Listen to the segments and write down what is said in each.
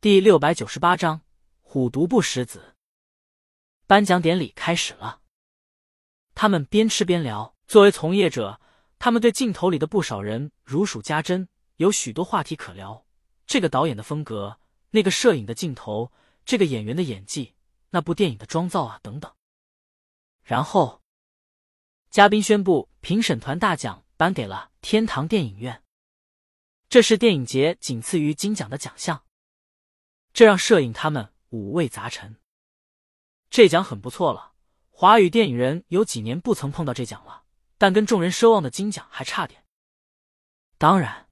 第六百九十八章虎毒不食子。颁奖典礼开始了，他们边吃边聊。作为从业者，他们对镜头里的不少人如数家珍，有许多话题可聊。这个导演的风格，那个摄影的镜头，这个演员的演技，那部电影的妆造啊，等等。然后，嘉宾宣布评审团大奖颁给了天堂电影院，这是电影节仅次于金奖的奖项。这让摄影他们五味杂陈。这奖很不错了，华语电影人有几年不曾碰到这奖了，但跟众人奢望的金奖还差点。当然，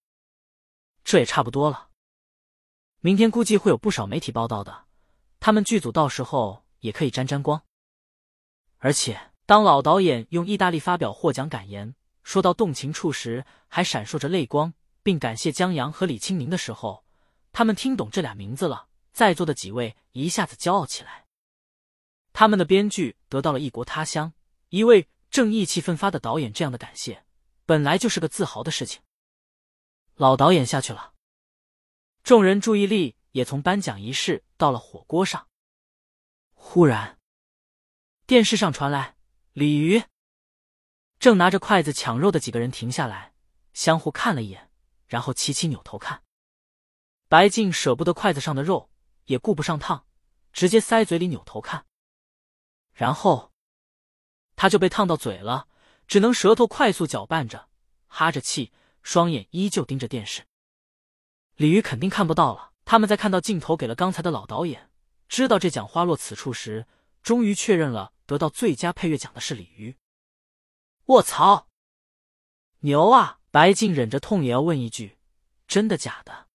这也差不多了。明天估计会有不少媒体报道的，他们剧组到时候也可以沾沾光。而且，当老导演用意大利发表获奖感言，说到动情处时还闪烁着泪光，并感谢江阳和李清明的时候，他们听懂这俩名字了。在座的几位一下子骄傲起来，他们的编剧得到了异国他乡一位正意气奋发的导演这样的感谢，本来就是个自豪的事情。老导演下去了，众人注意力也从颁奖仪式到了火锅上。忽然，电视上传来鲤鱼正拿着筷子抢肉的几个人停下来，相互看了一眼，然后齐齐扭头看。白静舍不得筷子上的肉。也顾不上烫，直接塞嘴里扭头看，然后他就被烫到嘴了，只能舌头快速搅拌着，哈着气，双眼依旧盯着电视。鲤鱼肯定看不到了。他们在看到镜头给了刚才的老导演，知道这奖花落此处时，终于确认了得到最佳配乐奖的是鲤鱼。卧槽，牛啊！白静忍着痛也要问一句：真的假的？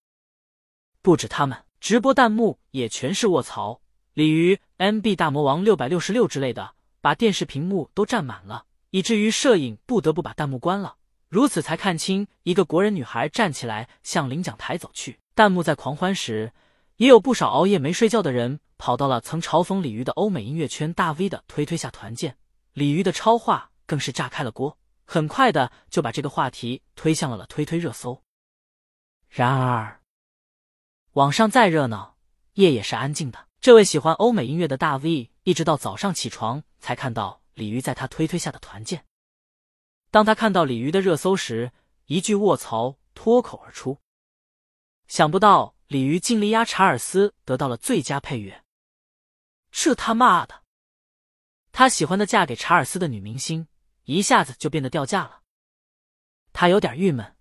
不止他们。直播弹幕也全是卧槽，鲤鱼、MB 大魔王六百六十六之类的，把电视屏幕都占满了，以至于摄影不得不把弹幕关了。如此才看清一个国人女孩站起来向领奖台走去。弹幕在狂欢时，也有不少熬夜没睡觉的人跑到了曾嘲讽鲤鱼的欧美音乐圈大 V 的推推下团建。鲤鱼的超话更是炸开了锅，很快的就把这个话题推向了了推推热搜。然而。网上再热闹，夜也是安静的。这位喜欢欧美音乐的大 V，一直到早上起床才看到鲤鱼在他推推下的团建。当他看到鲤鱼的热搜时，一句卧槽脱口而出。想不到鲤鱼竟力压查尔斯得到了最佳配乐，这他妈的！他喜欢的嫁给查尔斯的女明星，一下子就变得掉价了。他有点郁闷，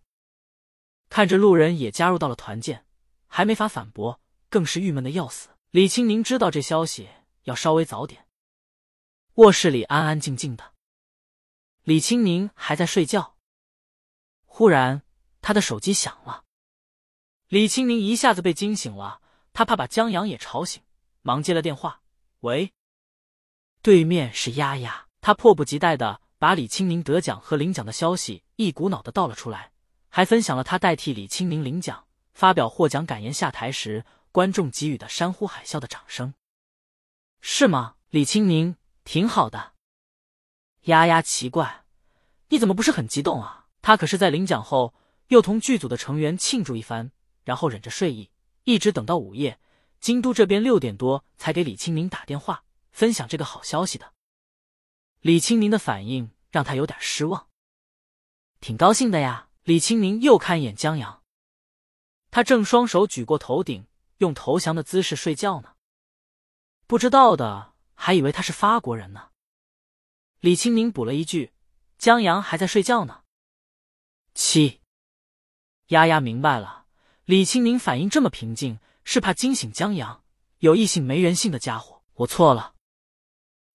看着路人也加入到了团建。还没法反驳，更是郁闷的要死。李青宁知道这消息要稍微早点。卧室里安安静静的，李青宁还在睡觉。忽然，他的手机响了。李青宁一下子被惊醒了，他怕把江阳也吵醒，忙接了电话：“喂。”对面是丫丫，他迫不及待的把李青宁得奖和领奖的消息一股脑的倒了出来，还分享了他代替李青宁领奖。发表获奖感言下台时，观众给予的山呼海啸的掌声，是吗？李青宁挺好的。丫丫奇怪，你怎么不是很激动啊？他可是在领奖后又同剧组的成员庆祝一番，然后忍着睡意，一直等到午夜，京都这边六点多才给李青宁打电话分享这个好消息的。李青宁的反应让他有点失望。挺高兴的呀。李青宁又看一眼江阳。他正双手举过头顶，用投降的姿势睡觉呢。不知道的还以为他是法国人呢。李青宁补了一句：“江阳还在睡觉呢。”七，丫丫明白了，李青宁反应这么平静，是怕惊醒江阳。有异性没人性的家伙，我错了。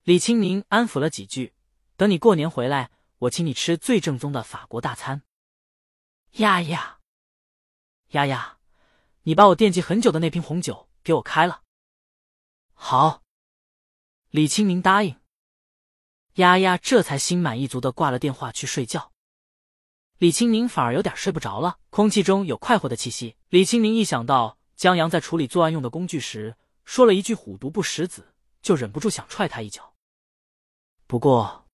李青宁安抚了几句：“等你过年回来，我请你吃最正宗的法国大餐。”丫丫。丫丫，你把我惦记很久的那瓶红酒给我开了。好，李青明答应。丫丫这才心满意足的挂了电话去睡觉。李青明反而有点睡不着了，空气中有快活的气息。李青明一想到江阳在处理作案用的工具时说了一句“虎毒不食子”，就忍不住想踹他一脚。不过，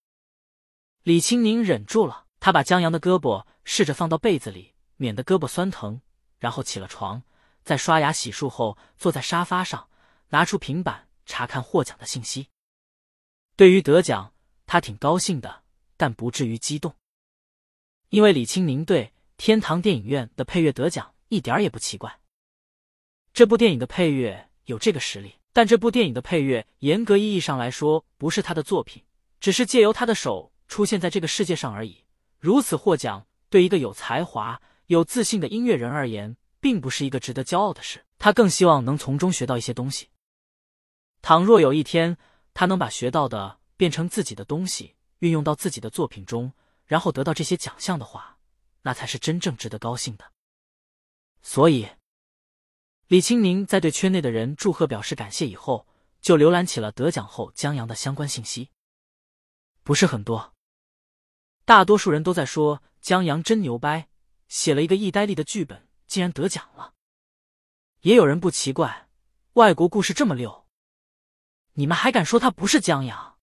李青明忍住了，他把江阳的胳膊试着放到被子里，免得胳膊酸疼。然后起了床，在刷牙洗漱后，坐在沙发上，拿出平板查看获奖的信息。对于得奖，他挺高兴的，但不至于激动，因为李青宁对天堂电影院的配乐得奖一点也不奇怪。这部电影的配乐有这个实力，但这部电影的配乐严格意义上来说不是他的作品，只是借由他的手出现在这个世界上而已。如此获奖，对一个有才华、有自信的音乐人而言，并不是一个值得骄傲的事。他更希望能从中学到一些东西。倘若有一天他能把学到的变成自己的东西，运用到自己的作品中，然后得到这些奖项的话，那才是真正值得高兴的。所以。李青宁在对圈内的人祝贺表示感谢以后，就浏览起了得奖后江阳的相关信息。不是很多，大多数人都在说江阳真牛掰，写了一个意呆利的剧本，竟然得奖了。也有人不奇怪，外国故事这么溜，你们还敢说他不是江阳？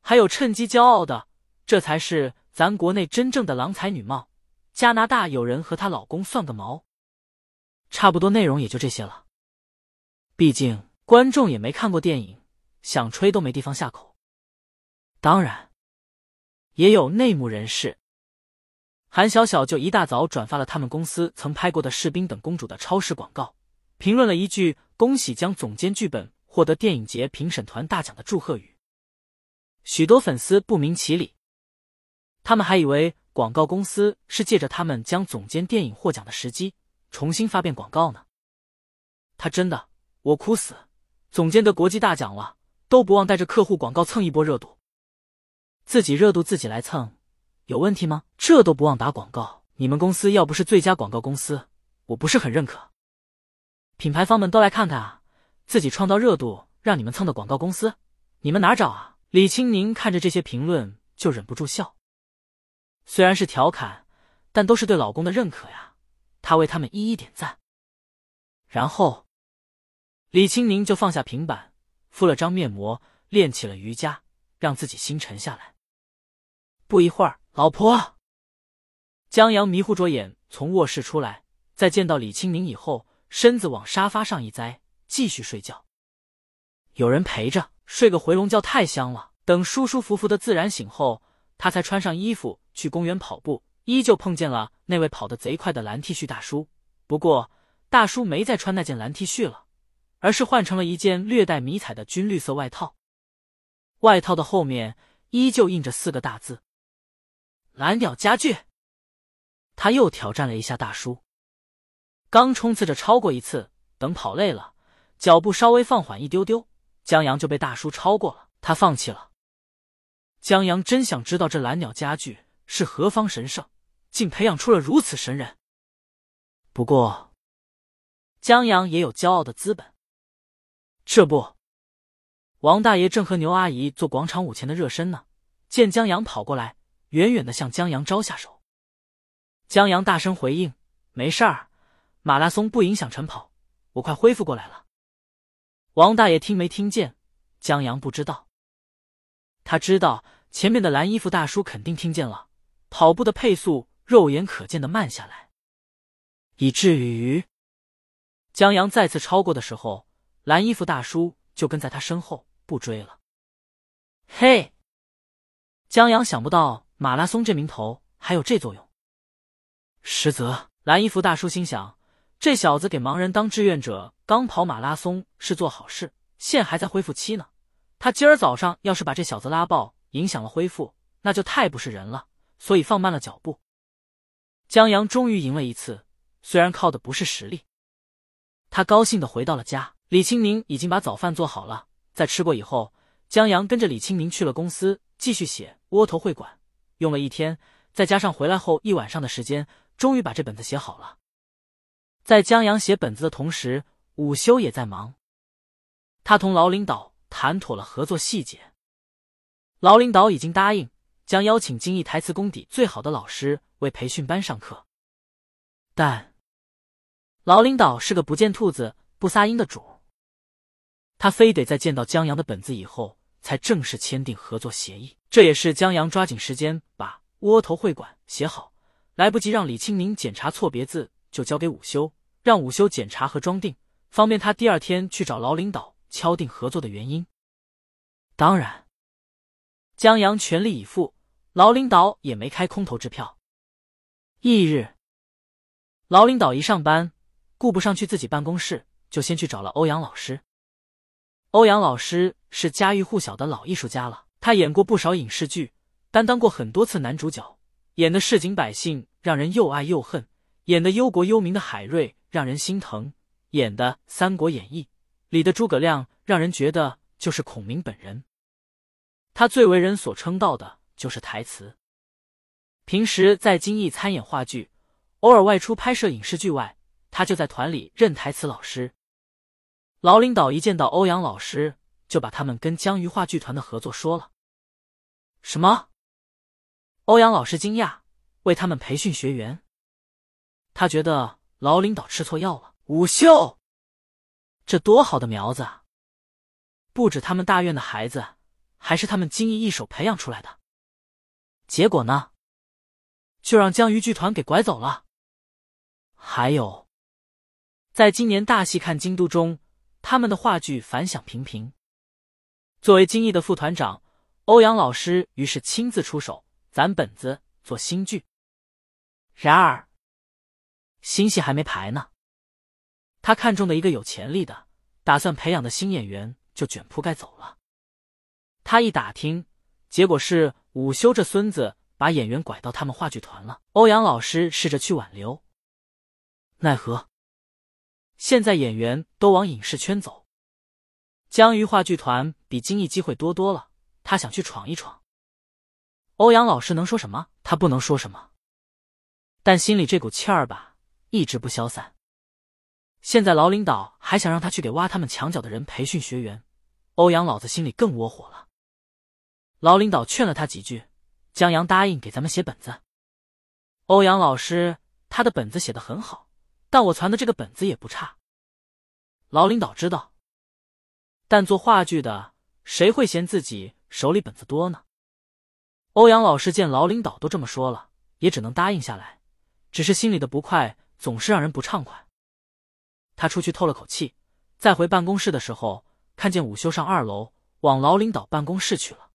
还有趁机骄傲的，这才是咱国内真正的郎才女貌。加拿大有人和她老公算个毛。差不多内容也就这些了。毕竟观众也没看过电影，想吹都没地方下口。当然，也有内幕人士，韩小小就一大早转发了他们公司曾拍过的士兵等公主的超市广告，评论了一句“恭喜将总监剧本获得电影节评审团大奖”的祝贺语。许多粉丝不明其理，他们还以为广告公司是借着他们将总监电影获奖的时机。重新发遍广告呢？他真的，我哭死！总监得国际大奖了，都不忘带着客户广告蹭一波热度。自己热度自己来蹭，有问题吗？这都不忘打广告，你们公司要不是最佳广告公司，我不是很认可。品牌方们都来看看啊，自己创造热度让你们蹭的广告公司，你们哪找啊？李青宁看着这些评论就忍不住笑，虽然是调侃，但都是对老公的认可呀。他为他们一一点赞，然后李青宁就放下平板，敷了张面膜，练起了瑜伽，让自己心沉下来。不一会儿，老婆江阳迷糊着眼从卧室出来，在见到李青明以后，身子往沙发上一栽，继续睡觉。有人陪着，睡个回笼觉太香了。等舒舒服服的自然醒后，他才穿上衣服去公园跑步。依旧碰见了那位跑得贼快的蓝 T 恤大叔，不过大叔没再穿那件蓝 T 恤了，而是换成了一件略带迷彩的军绿色外套。外套的后面依旧印着四个大字：“蓝鸟家具。”他又挑战了一下大叔，刚冲刺着超过一次，等跑累了，脚步稍微放缓一丢丢，江阳就被大叔超过了，他放弃了。江阳真想知道这蓝鸟家具是何方神圣。竟培养出了如此神人。不过，江阳也有骄傲的资本。这不，王大爷正和牛阿姨做广场舞前的热身呢，见江阳跑过来，远远的向江阳招下手。江阳大声回应：“没事儿，马拉松不影响晨跑，我快恢复过来了。”王大爷听没听见？江阳不知道。他知道前面的蓝衣服大叔肯定听见了，跑步的配速。肉眼可见的慢下来，以至于江阳再次超过的时候，蓝衣服大叔就跟在他身后不追了。嘿，江阳想不到马拉松这名头还有这作用。实则蓝衣服大叔心想，这小子给盲人当志愿者，刚跑马拉松是做好事，现还在恢复期呢。他今儿早上要是把这小子拉爆，影响了恢复，那就太不是人了，所以放慢了脚步。江阳终于赢了一次，虽然靠的不是实力。他高兴的回到了家，李青宁已经把早饭做好了。在吃过以后，江阳跟着李青宁去了公司，继续写《窝头会馆》。用了一天，再加上回来后一晚上的时间，终于把这本子写好了。在江阳写本子的同时，午休也在忙。他同劳领导谈妥了合作细节，劳领导已经答应。将邀请京艺台词功底最好的老师为培训班上课，但老领导是个不见兔子不撒鹰的主，他非得在见到江阳的本子以后才正式签订合作协议。这也是江阳抓紧时间把窝头会馆写好，来不及让李青宁检查错别字，就交给午休，让午休检查和装订，方便他第二天去找老领导敲定合作的原因。当然，江阳全力以赴，老领导也没开空头支票。翌日，老领导一上班，顾不上去自己办公室，就先去找了欧阳老师。欧阳老师是家喻户晓的老艺术家了，他演过不少影视剧，担当过很多次男主角，演的市井百姓让人又爱又恨，演的忧国忧民的海瑞让人心疼，演的《三国演义》里的诸葛亮让人觉得就是孔明本人。他最为人所称道的就是台词。平时在京艺参演话剧，偶尔外出拍摄影视剧外，他就在团里任台词老师。老领导一见到欧阳老师，就把他们跟江鱼话剧团的合作说了。什么？欧阳老师惊讶，为他们培训学员。他觉得老领导吃错药了。午休，这多好的苗子啊！不止他们大院的孩子，还是他们精艺一手培养出来的。结果呢？就让江鱼剧团给拐走了。还有，在今年大戏看京都中，他们的话剧反响平平。作为金艺的副团长，欧阳老师于是亲自出手攒本子做新剧。然而，新戏还没排呢，他看中的一个有潜力的、打算培养的新演员就卷铺盖走了。他一打听，结果是午休这孙子。把演员拐到他们话剧团了。欧阳老师试着去挽留，奈何现在演员都往影视圈走，江鱼话剧团比京艺机会多多了。他想去闯一闯。欧阳老师能说什么？他不能说什么，但心里这股气儿吧，一直不消散。现在老领导还想让他去给挖他们墙角的人培训学员，欧阳老子心里更窝火了。老领导劝了他几句。江阳答应给咱们写本子。欧阳老师，他的本子写的很好，但我传的这个本子也不差。老领导知道，但做话剧的谁会嫌自己手里本子多呢？欧阳老师见老领导都这么说了，也只能答应下来。只是心里的不快总是让人不畅快。他出去透了口气，再回办公室的时候，看见午休上二楼往老领导办公室去了。